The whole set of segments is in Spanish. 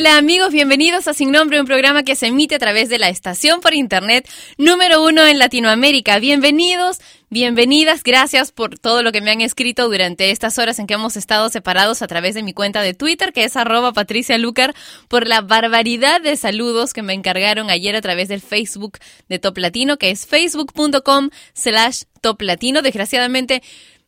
Hola amigos, bienvenidos a Sin Nombre, un programa que se emite a través de la estación por internet número uno en Latinoamérica. Bienvenidos, bienvenidas, gracias por todo lo que me han escrito durante estas horas en que hemos estado separados a través de mi cuenta de Twitter, que es arroba Patricia Lucar, por la barbaridad de saludos que me encargaron ayer a través del Facebook de Top Latino, que es facebook.com slash Top Latino. Desgraciadamente,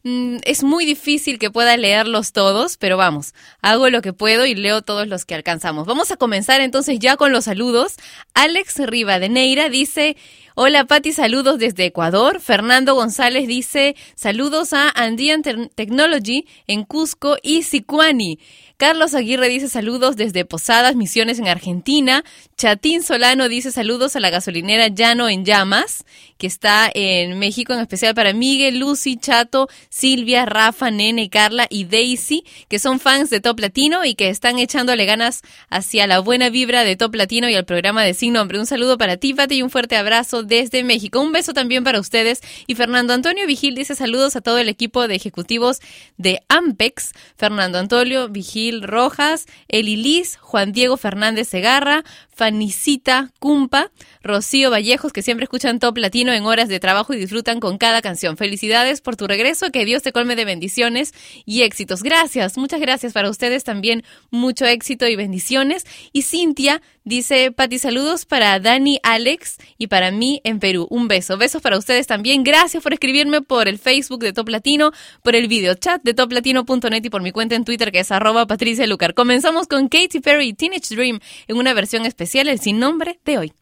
Mm, es muy difícil que pueda leerlos todos, pero vamos, hago lo que puedo y leo todos los que alcanzamos. Vamos a comenzar entonces ya con los saludos. Alex Rivadeneira dice, hola Patti, saludos desde Ecuador. Fernando González dice, saludos a Andean Technology en Cusco y Sicuani. Carlos Aguirre dice saludos desde Posadas, Misiones en Argentina. Chatín Solano dice saludos a la gasolinera Llano en Llamas, que está en México, en especial para Miguel, Lucy, Chato, Silvia, Rafa, Nene, Carla y Daisy, que son fans de Top Latino y que están echándole ganas hacia la buena vibra de Top Latino y al programa de Sin Nombre. Un saludo para ti, Pati, y un fuerte abrazo desde México. Un beso también para ustedes. Y Fernando Antonio Vigil dice saludos a todo el equipo de ejecutivos de Ampex. Fernando Antonio Vigil Rojas, Elilis, Juan Diego Fernández Segarra, Fanicita Cumpa, Rocío Vallejos, que siempre escuchan Top Latino en horas de trabajo y disfrutan con cada canción. Felicidades por tu regreso, que Dios te colme de bendiciones y éxitos. Gracias, muchas gracias para ustedes también, mucho éxito y bendiciones. Y Cintia dice, Pati, saludos para Dani, Alex y para mí en Perú. Un beso, besos para ustedes también. Gracias por escribirme por el Facebook de Top Latino, por el video chat de toplatino.net y por mi cuenta en Twitter que es arroba Patricia Lucar. Comenzamos con Katy Perry Teenage Dream en una versión especial, el sin nombre de hoy.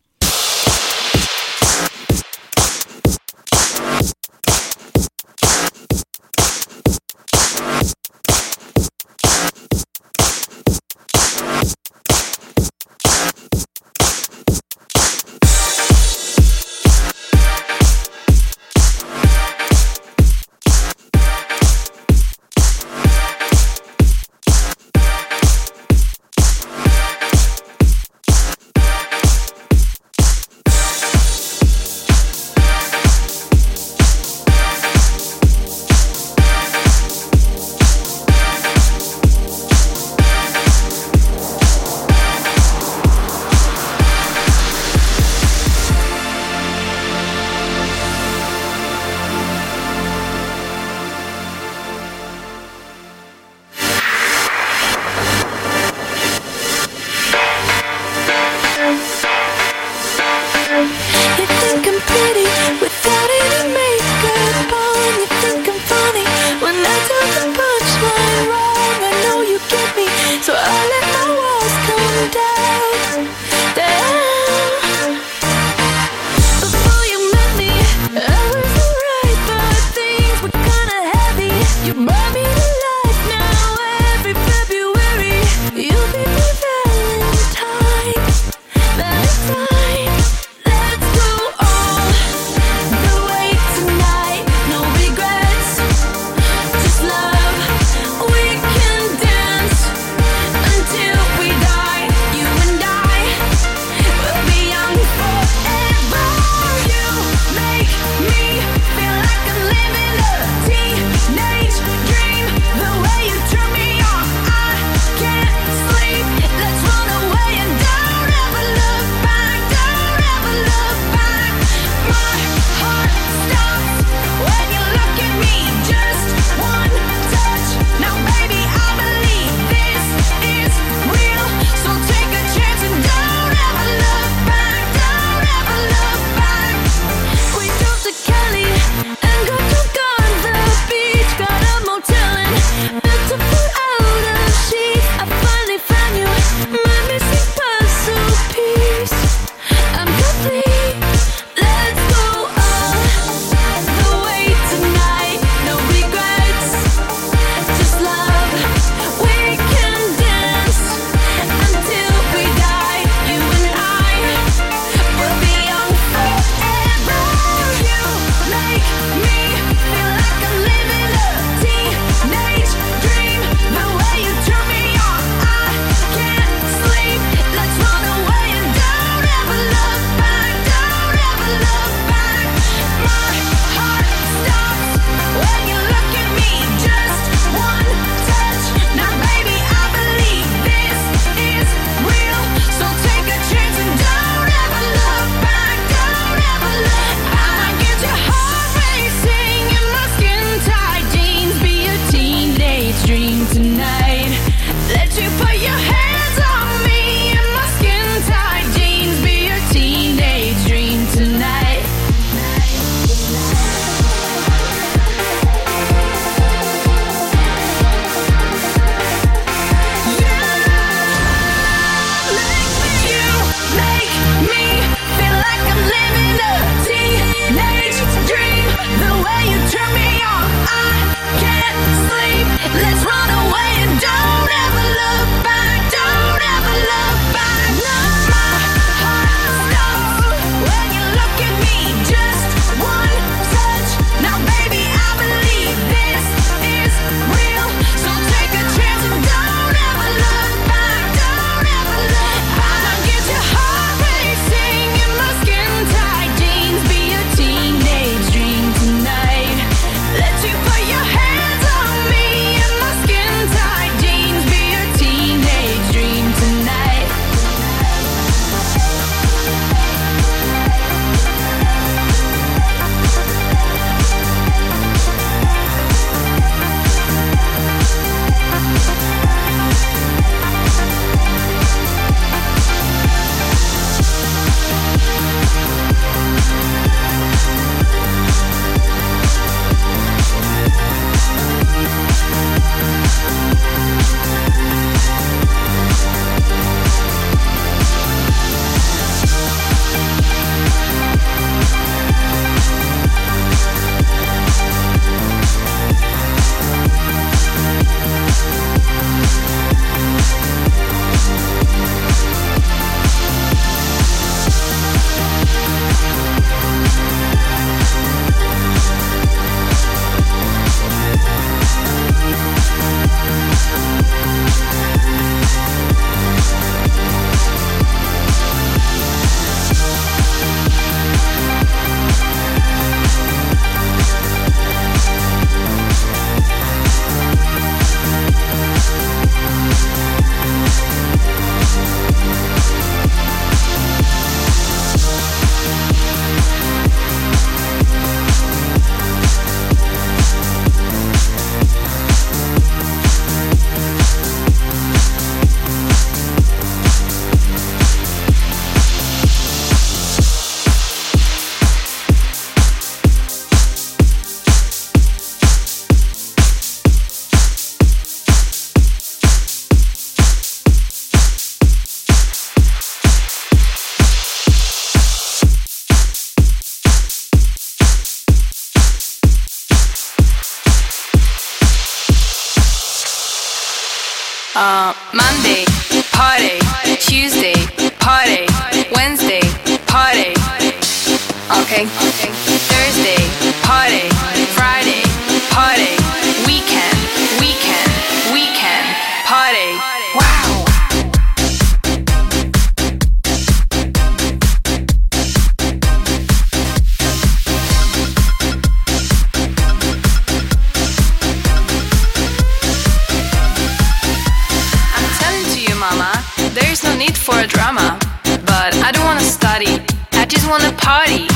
Study, I just wanna party.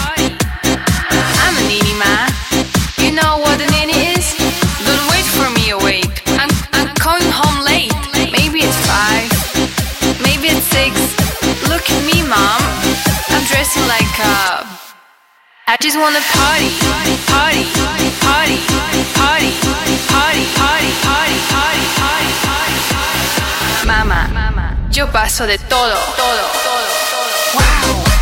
I'm a nini ma. You know what a nini is? Don't wait for me awake. I'm I'm coming home late. Maybe it's five, maybe it's six. Look at me, mom. I'm dressing like a. I just wanna party, party, party, party, party, party, party, party, party, party, party. Mamá, yo paso de todo, todo, todo, todo. Wow.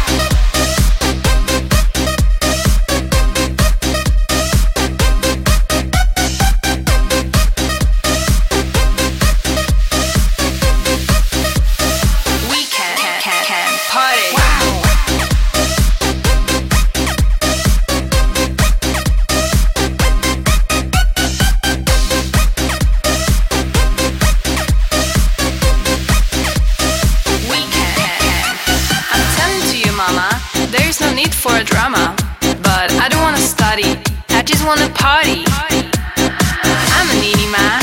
Party. I'm a nini ma.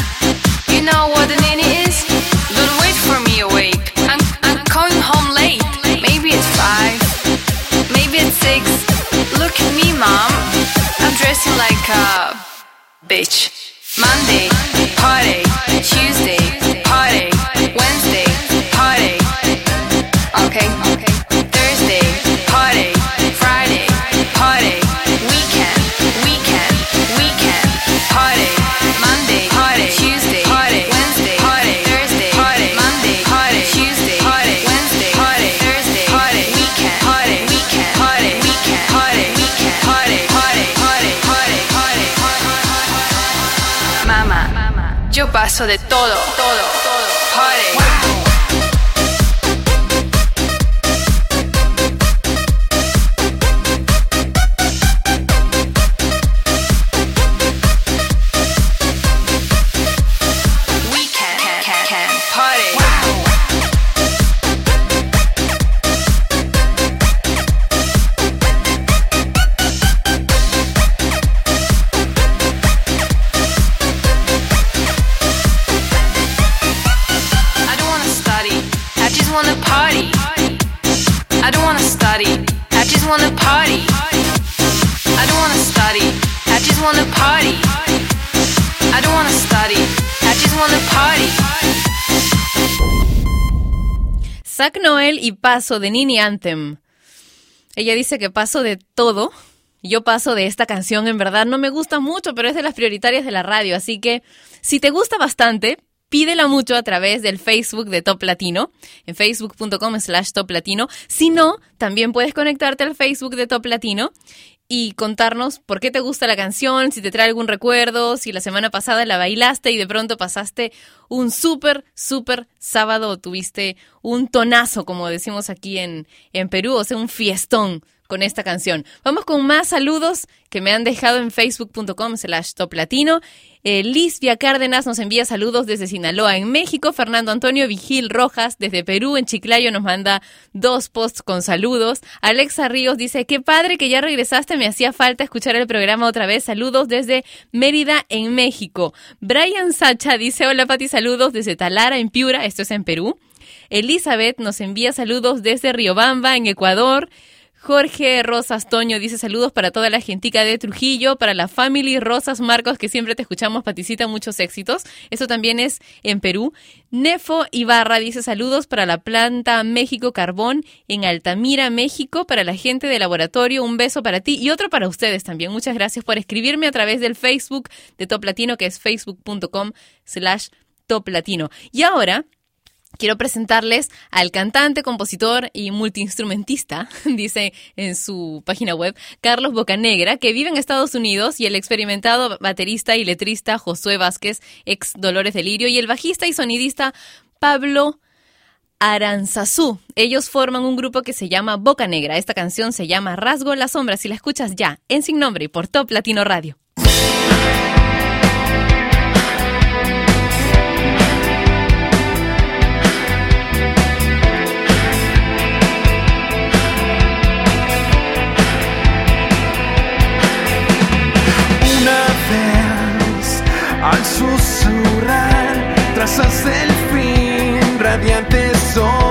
You know what a nini is? Don't wait for me awake. I'm, I'm coming home late. Maybe it's five, maybe it's six. Look at me, mom. I'm dressing like a bitch. Yo paso de todo, todo, todo. Party. Noel y Paso de Nini Anthem. Ella dice que paso de todo. Yo paso de esta canción, en verdad no me gusta mucho, pero es de las prioritarias de la radio, así que si te gusta bastante, pídela mucho a través del Facebook de Top Latino, en facebook.com slash Top Latino. Si no, también puedes conectarte al Facebook de Top Latino y contarnos por qué te gusta la canción, si te trae algún recuerdo, si la semana pasada la bailaste y de pronto pasaste un súper, súper sábado tuviste un tonazo, como decimos aquí en, en Perú, o sea, un fiestón con esta canción. Vamos con más saludos que me han dejado en facebook.com slash toplatino. Eh, Lisbia Cárdenas nos envía saludos desde Sinaloa, en México. Fernando Antonio Vigil Rojas, desde Perú, en Chiclayo, nos manda dos posts con saludos. Alexa Ríos dice, qué padre que ya regresaste, me hacía falta escuchar el programa otra vez. Saludos desde Mérida, en México. Brian Sacha dice, hola Pati, saludos desde Talara, en Piura, esto es en Perú. Elizabeth nos envía saludos desde Riobamba, en Ecuador. Jorge Rosas Toño dice saludos para toda la gentica de Trujillo, para la family Rosas Marcos, que siempre te escuchamos, Paticita, muchos éxitos. Eso también es en Perú. Nefo Ibarra dice saludos para la planta México Carbón en Altamira, México, para la gente de laboratorio, un beso para ti y otro para ustedes también. Muchas gracias por escribirme a través del Facebook de Top Latino, que es facebook.com slash Top Latino. Y ahora Quiero presentarles al cantante, compositor y multiinstrumentista, dice en su página web, Carlos Bocanegra, que vive en Estados Unidos, y el experimentado baterista y letrista Josué Vázquez, ex Dolores Delirio, y el bajista y sonidista Pablo Aranzazú. Ellos forman un grupo que se llama Bocanegra. Esta canción se llama Rasgo las sombras y la escuchas ya, en Sin Nombre y por Top Latino Radio. trazas el fin, radiante sol.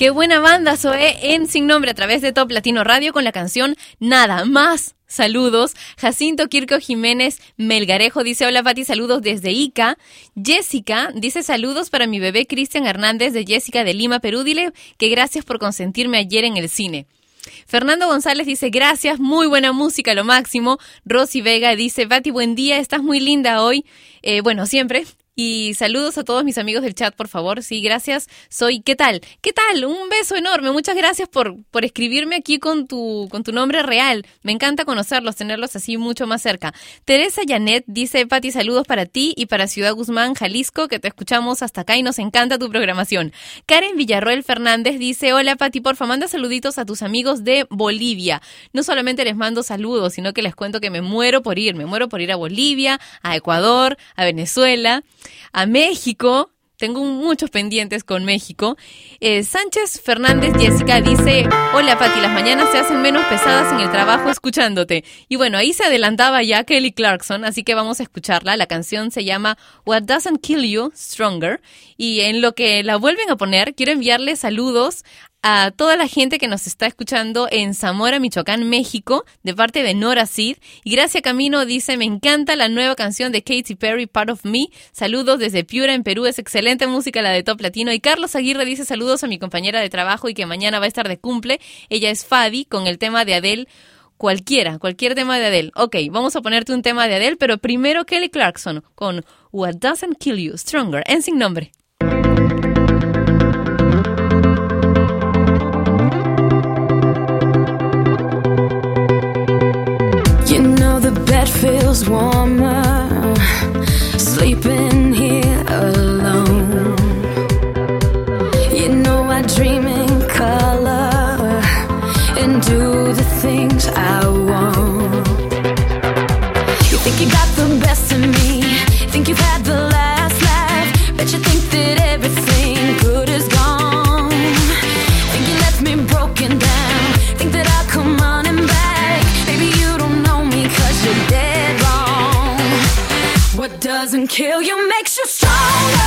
Qué buena banda Zoe en Sin Nombre a través de Top Latino Radio con la canción Nada Más. Saludos. Jacinto Kirko Jiménez Melgarejo dice hola Pati, saludos desde Ica. Jessica dice saludos para mi bebé Cristian Hernández de Jessica de Lima, Perú. Dile que gracias por consentirme ayer en el cine. Fernando González dice gracias, muy buena música, lo máximo. Rosy Vega dice, Pati, buen día, estás muy linda hoy. Eh, bueno, siempre. Y saludos a todos mis amigos del chat, por favor. Sí, gracias. Soy, ¿qué tal? ¿Qué tal? Un beso enorme. Muchas gracias por, por escribirme aquí con tu, con tu nombre real. Me encanta conocerlos, tenerlos así mucho más cerca. Teresa Janet dice, Pati, saludos para ti y para Ciudad Guzmán, Jalisco, que te escuchamos hasta acá y nos encanta tu programación. Karen Villarroel Fernández dice, hola Pati, porfa, manda saluditos a tus amigos de Bolivia. No solamente les mando saludos, sino que les cuento que me muero por ir. Me muero por ir a Bolivia, a Ecuador, a Venezuela a México. Tengo muchos pendientes con México. Eh, Sánchez Fernández Jessica dice, hola Pati, las mañanas se hacen menos pesadas en el trabajo escuchándote. Y bueno, ahí se adelantaba ya Kelly Clarkson, así que vamos a escucharla. La canción se llama What Doesn't Kill You, Stronger. Y en lo que la vuelven a poner, quiero enviarle saludos a toda la gente que nos está escuchando en Zamora, Michoacán, México, de parte de Nora Cid. Y Gracia Camino dice, me encanta la nueva canción de Katy Perry, Part of Me. Saludos desde Piura, en Perú. Es excelente música la de Top Latino. Y Carlos Aguirre dice, saludos a mi compañera de trabajo y que mañana va a estar de cumple. Ella es Fadi con el tema de Adele. Cualquiera, cualquier tema de Adele. Ok, vamos a ponerte un tema de Adele, pero primero Kelly Clarkson con What Doesn't Kill You Stronger, en sin nombre. feels warmer. Sleeping. kill you makes you stronger.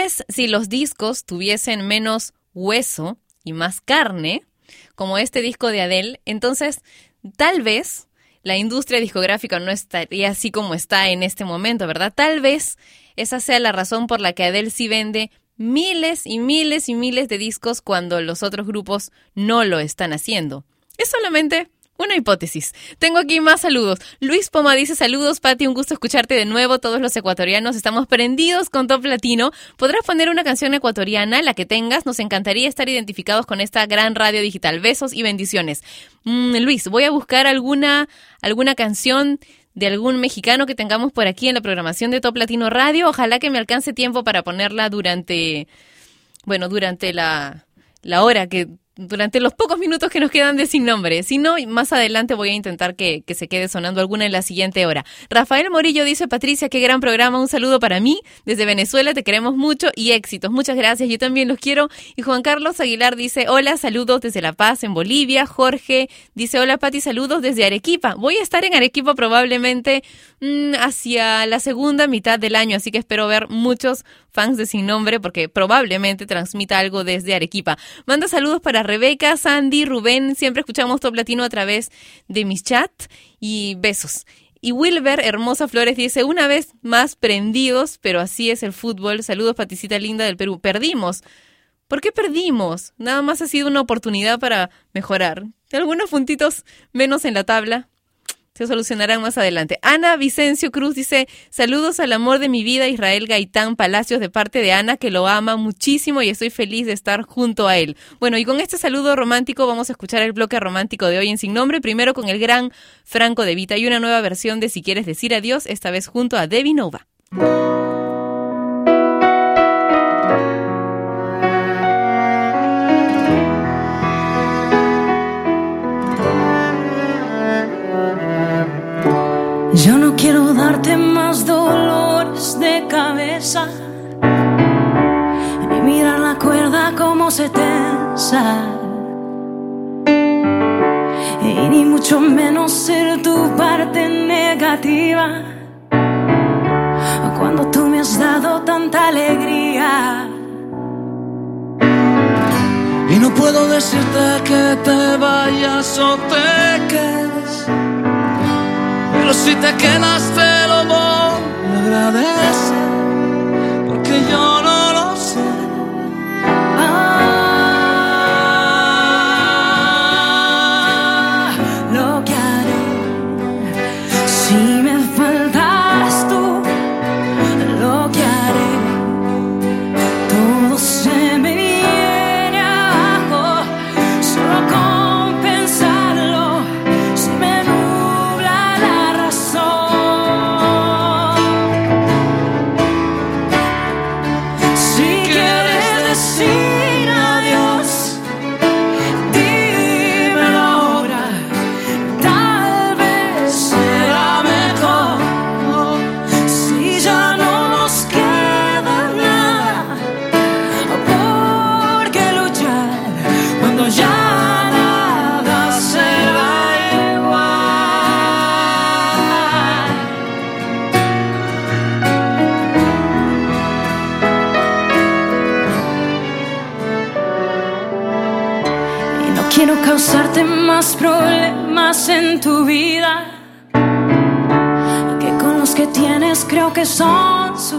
Vez si los discos tuviesen menos hueso y más carne, como este disco de Adele, entonces tal vez la industria discográfica no estaría así como está en este momento, ¿verdad? Tal vez esa sea la razón por la que Adele sí vende miles y miles y miles de discos cuando los otros grupos no lo están haciendo. Es solamente una hipótesis. Tengo aquí más saludos. Luis Poma dice saludos, Pati, un gusto escucharte de nuevo. Todos los ecuatorianos estamos prendidos con Top Latino. ¿Podrás poner una canción ecuatoriana, la que tengas? Nos encantaría estar identificados con esta gran radio digital. Besos y bendiciones. Mm, Luis, voy a buscar alguna, alguna canción de algún mexicano que tengamos por aquí en la programación de Top Latino Radio. Ojalá que me alcance tiempo para ponerla durante, bueno, durante la, la hora que durante los pocos minutos que nos quedan de sin nombre. Si no, más adelante voy a intentar que, se quede sonando alguna en la siguiente hora. Rafael Morillo dice, Patricia, qué gran programa, un saludo para mí. Desde Venezuela te queremos mucho y éxitos. Muchas gracias, yo también los quiero. Y Juan Carlos Aguilar dice, hola, saludos desde La Paz, en Bolivia. Jorge dice, hola Pati, saludos desde Arequipa. Voy a estar en Arequipa probablemente mmm, hacia la segunda mitad del año, así que espero ver muchos fans de Sin Nombre porque probablemente transmita algo desde Arequipa. Manda saludos para Rebeca, Sandy, Rubén. Siempre escuchamos Top Latino a través de mis chats y besos. Y Wilber Hermosa Flores dice, una vez más prendidos, pero así es el fútbol. Saludos, Paticita Linda del Perú. Perdimos. ¿Por qué perdimos? Nada más ha sido una oportunidad para mejorar. Algunos puntitos menos en la tabla, se solucionarán más adelante. Ana Vicencio Cruz dice, saludos al amor de mi vida, Israel Gaitán Palacios, de parte de Ana, que lo ama muchísimo y estoy feliz de estar junto a él. Bueno, y con este saludo romántico vamos a escuchar el bloque romántico de hoy en Sin Nombre, primero con el gran Franco de Vita y una nueva versión de Si quieres decir adiós, esta vez junto a Debbie Nova. Más dolores de cabeza, ni mirar la cuerda como se tensa, y ni mucho menos ser tu parte negativa. Cuando tú me has dado tanta alegría. Y no puedo decirte que te vayas o te quedes. Pero si te quedas te lo voy a agradecer Porque yo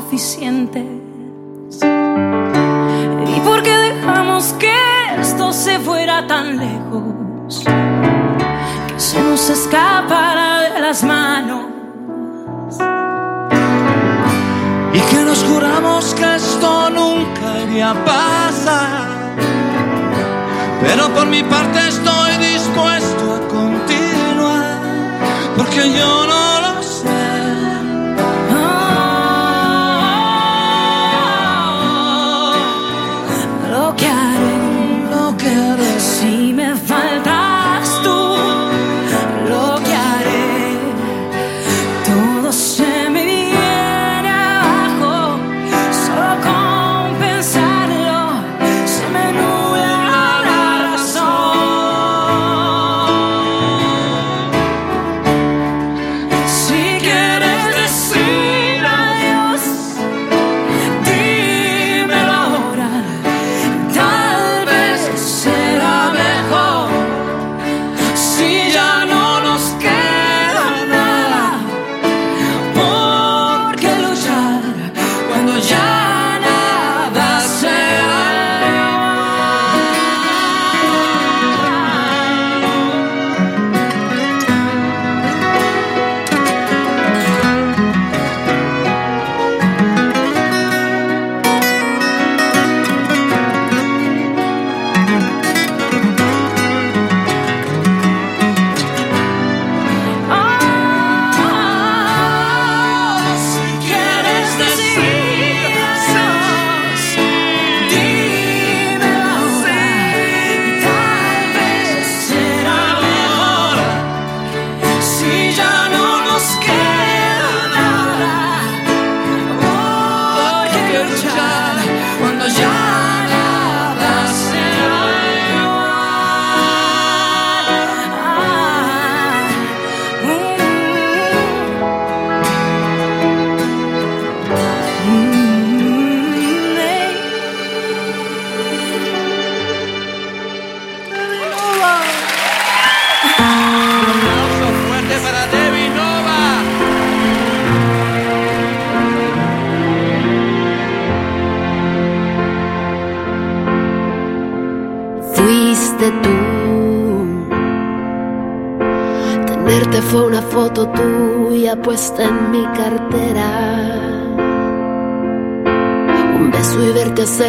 suficientes. ¿Y por qué dejamos que esto se fuera tan lejos? Que se nos escapara de las manos. Y que nos juramos que esto nunca iría a pasar Pero por mi parte estoy dispuesto a continuar Porque yo no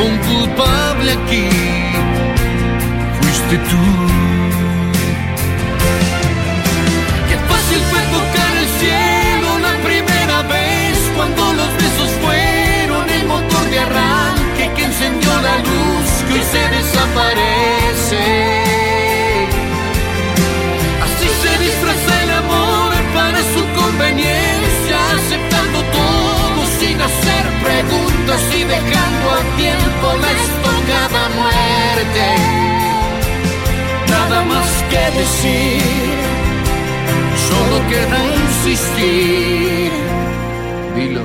un culpable aquí, fuiste tú. Qué fácil fue tocar el cielo la primera vez cuando los besos fueron el motor de arranque que encendió la luz que hoy se desaparece. Así se disfraza el amor para su conveniencia, preguntas y dejando a tiempo la estocada muerte. Nada más que decir, solo queda insistir. Dilo.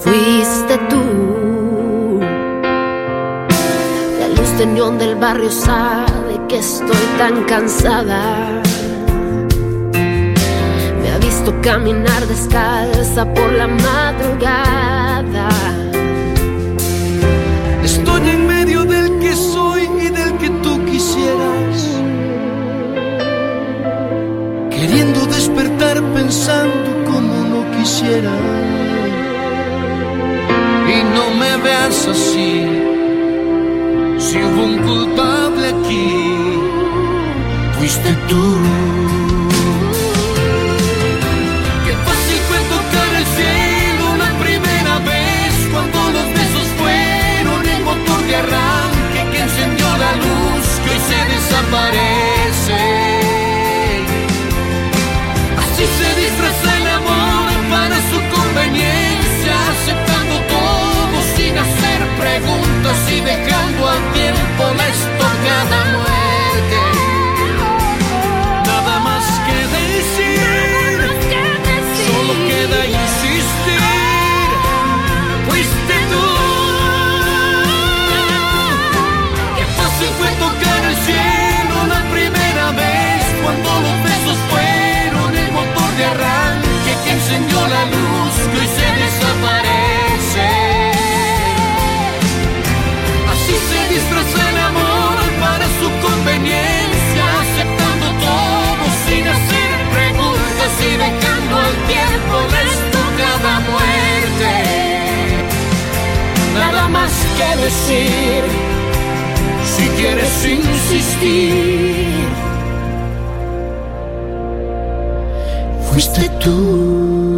Fuiste tú. La luz de del barrio sabe que estoy tan cansada. Me ha visto caminar descalza por la madrugada. Estoy en medio del que soy y del que tú quisieras. Queriendo despertar pensando como no quisiera. Y no me veas así. Si hubo un culpable aquí, fuiste tú. Desaparece. Así se disfraza el amor para su conveniencia, aceptando todo sin hacer preguntas y dejando al tiempo la estocada muerte. Que decir, si quieres insistir, fuiste tú.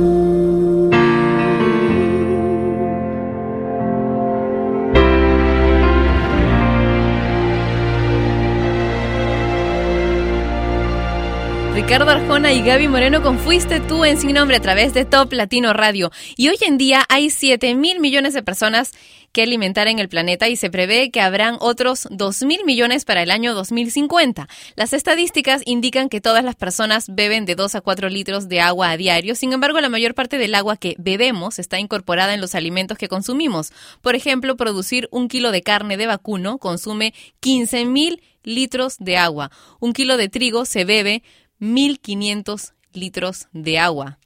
Ricardo Arjona y Gaby Moreno con Fuiste tú en Sin Nombre a través de Top Latino Radio. Y hoy en día hay 7 mil millones de personas que alimentar en el planeta y se prevé que habrán otros 2 mil millones para el año 2050. Las estadísticas indican que todas las personas beben de 2 a 4 litros de agua a diario. Sin embargo, la mayor parte del agua que bebemos está incorporada en los alimentos que consumimos. Por ejemplo, producir un kilo de carne de vacuno consume 15 mil litros de agua. Un kilo de trigo se bebe 1.500 litros de agua.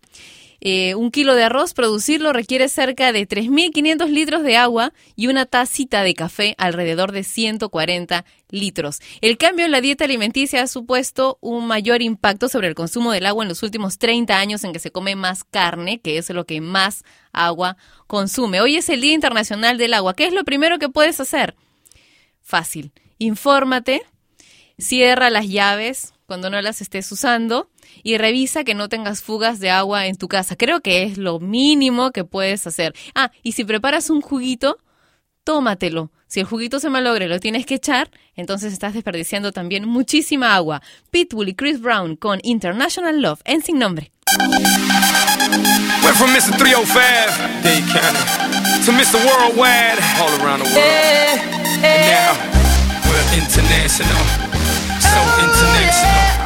Eh, un kilo de arroz, producirlo requiere cerca de 3.500 litros de agua y una tacita de café alrededor de 140 litros. El cambio en la dieta alimenticia ha supuesto un mayor impacto sobre el consumo del agua en los últimos 30 años en que se come más carne, que es lo que más agua consume. Hoy es el Día Internacional del Agua. ¿Qué es lo primero que puedes hacer? Fácil. Infórmate, cierra las llaves cuando no las estés usando y revisa que no tengas fugas de agua en tu casa. Creo que es lo mínimo que puedes hacer. Ah, y si preparas un juguito, tómatelo. Si el juguito se malogra y lo tienes que echar, entonces estás desperdiciando también muchísima agua. Pitbull y Chris Brown con International Love en sin nombre. Went from Mr. 305, Dade County, to Mr. Worldwide, all around the world. And now, we're international. So international.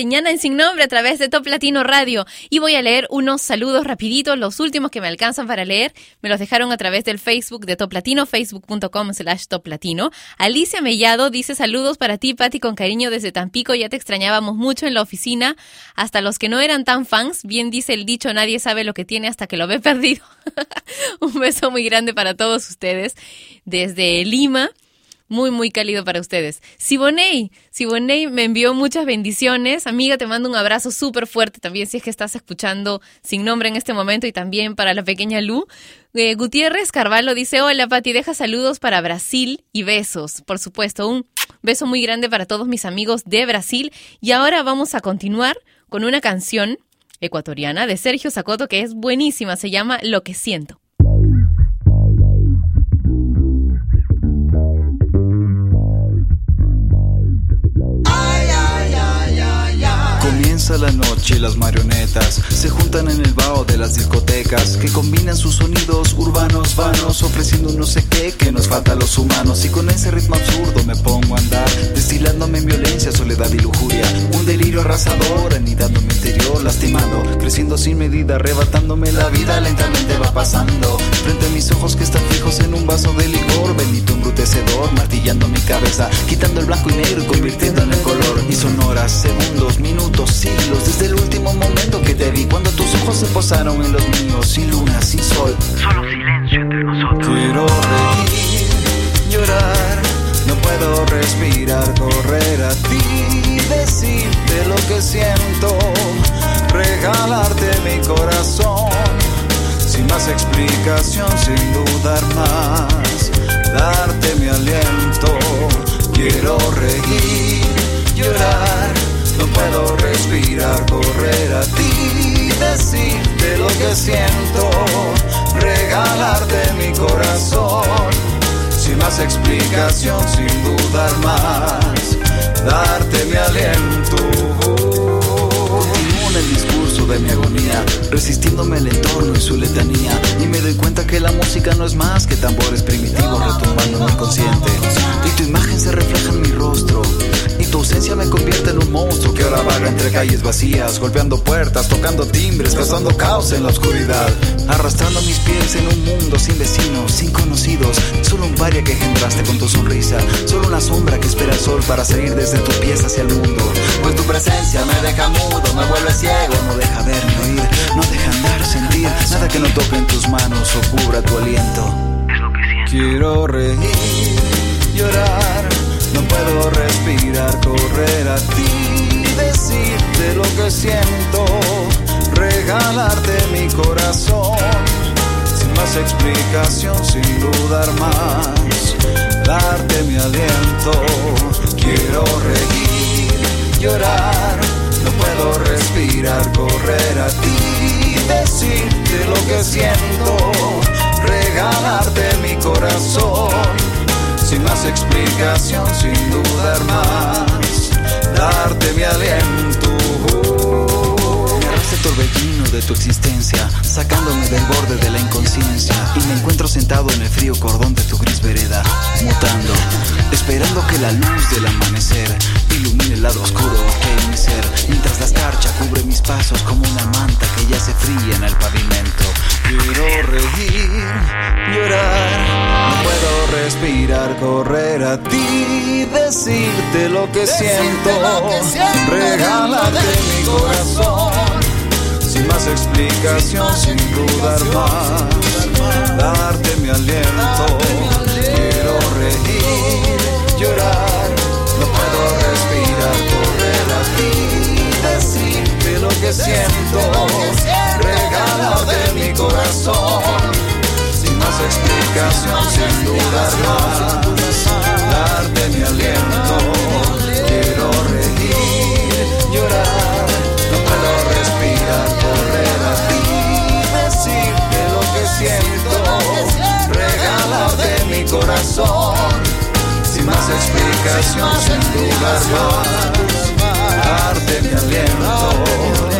Sariñana en Sin Nombre a través de Top Latino Radio. Y voy a leer unos saludos rapiditos, los últimos que me alcanzan para leer. Me los dejaron a través del Facebook de Top Latino, facebook.com slash Top Latino. Alicia Mellado dice saludos para ti, Patti, con cariño desde Tampico. Ya te extrañábamos mucho en la oficina. Hasta los que no eran tan fans, bien dice el dicho, nadie sabe lo que tiene hasta que lo ve perdido. Un beso muy grande para todos ustedes desde Lima muy, muy cálido para ustedes. Siboney, Siboney me envió muchas bendiciones. Amiga, te mando un abrazo súper fuerte también si es que estás escuchando sin nombre en este momento y también para la pequeña Lu. Eh, Gutiérrez Carvalho dice, hola Pati, deja saludos para Brasil y besos. Por supuesto, un beso muy grande para todos mis amigos de Brasil. Y ahora vamos a continuar con una canción ecuatoriana de Sergio Sacoto que es buenísima, se llama Lo que siento. Comienza la noche y las marionetas se juntan en el vaho de las discotecas que combinan sus sonidos urbanos vanos ofreciendo un no sé qué que nos falta a los humanos. Y con ese ritmo absurdo me pongo a andar destilándome en violencia, soledad y lujuria. Un delirio arrasador anidando mi interior lastimando, creciendo sin medida arrebatándome la vida lentamente va pasando. Frente a mis ojos que están fijos en un vaso de licor bendito embrutecedor martillando mi cabeza quitando el blanco y negro y convirtiéndolo en color. Y son horas, segundos, minutos, siglos desde el último momento que te vi cuando tus ojos se posaron en los míos sin luna, sin sol Solo silencio entre nosotros. Quiero reír, llorar, no puedo respirar, correr a ti, decirte lo que siento, regalarte mi corazón, sin más explicación, sin dudar más, darte mi aliento. Quiero reír, llorar, no puedo respirar, correr a ti, decirte lo que siento, regalarte mi corazón, sin más explicación, sin dudar más, darte mi aliento. El de mi agonía, resistiéndome al entorno y su letanía, y me doy cuenta que la música no es más que tambores primitivos retumbando en mi consciente, y tu imagen se refleja en mi rostro. Y tu ausencia me convierte en un monstruo que ahora vaga entre calles vacías, golpeando puertas, tocando timbres, causando caos en la oscuridad, arrastrando mis pies en un mundo sin vecinos, sin conocidos, solo un paria que engendraste con tu sonrisa, solo una sombra que espera el sol para salir desde tus pies hacia el mundo. Pues tu presencia me deja mudo, me vuelve ciego, no deja ver ni oír, no deja andar, sentir, nada que no toque en tus manos o cubra tu aliento. Quiero reír, llorar, no puedo respirar, correr a ti, decirte lo que siento, regalarte mi corazón, sin más explicación, sin dudar más, darte mi aliento. Quiero reír, llorar, no puedo respirar, correr a ti, decirte lo que siento, regalarte mi corazón sin más explicación, sin dudar más, darte mi aliento. Torbellino de tu existencia, sacándome del borde de la inconsciencia, y me encuentro sentado en el frío cordón de tu gris vereda, mutando, esperando que la luz del amanecer ilumine el lado oscuro que hay en mi ser, mientras la escarcha cubre mis pasos como una manta que ya se fría en el pavimento. Quiero reír, llorar, no puedo respirar, correr a ti, decirte lo que siento, regálate mi corazón, más explicación, sin dudar más, darte mi aliento. Quiero reír, llorar, no puedo respirar, correr a ti, decirte lo que siento, regálate mi corazón, sin más explicación, sin dudar más, darte mi aliento. Corazón, sin más explicación, sin dudar más, darte mi aliento.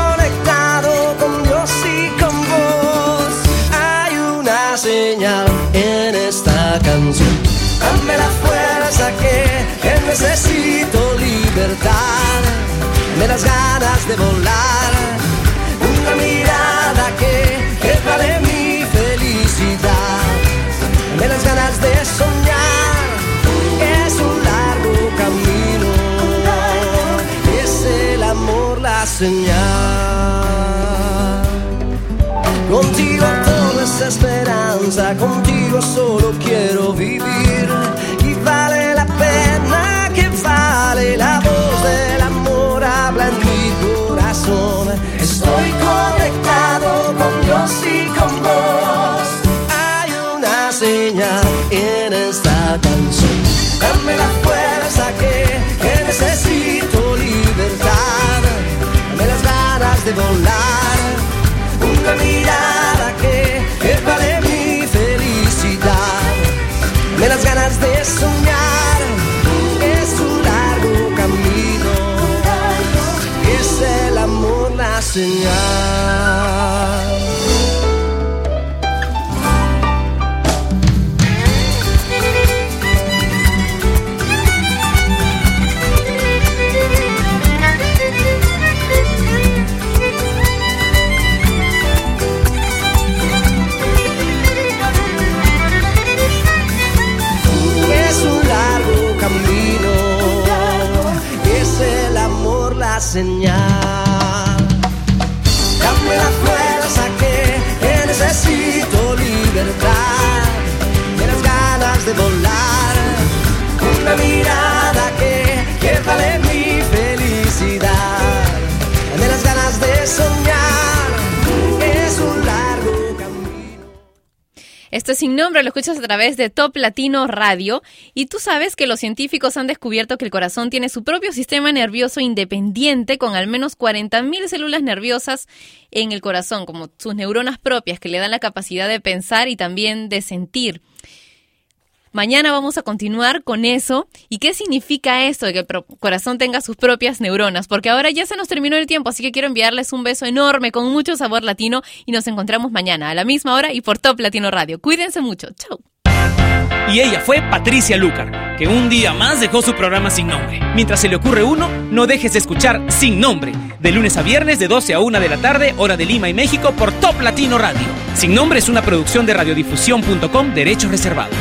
señal en esta canción. Dame la fuerza que, necesito libertad, me las ganas de volar, una mirada que, que vale mi felicidad, me las ganas de soñar, es un largo camino, es el amor la señal. Todo es esperanza, contigo solo quiero vivir y vale la pena que vale la voz del amor habla en mi corazón. Estoy conectado con Dios y con vos. Hay una señal en esta canción. Dame la fuerza que, que necesito libertad, dame las ganas de volar una mirada que, señal. Nombre, lo escuchas a través de Top Latino Radio y tú sabes que los científicos han descubierto que el corazón tiene su propio sistema nervioso independiente con al menos 40.000 células nerviosas en el corazón, como sus neuronas propias que le dan la capacidad de pensar y también de sentir. Mañana vamos a continuar con eso. ¿Y qué significa esto de que el corazón tenga sus propias neuronas? Porque ahora ya se nos terminó el tiempo, así que quiero enviarles un beso enorme con mucho sabor latino y nos encontramos mañana a la misma hora y por Top Latino Radio. Cuídense mucho. Chau. Y ella fue Patricia Lucar, que un día más dejó su programa sin nombre. Mientras se le ocurre uno, no dejes de escuchar Sin Nombre, de lunes a viernes de 12 a 1 de la tarde, hora de Lima y México, por Top Latino Radio. Sin Nombre es una producción de radiodifusión.com, derechos reservados.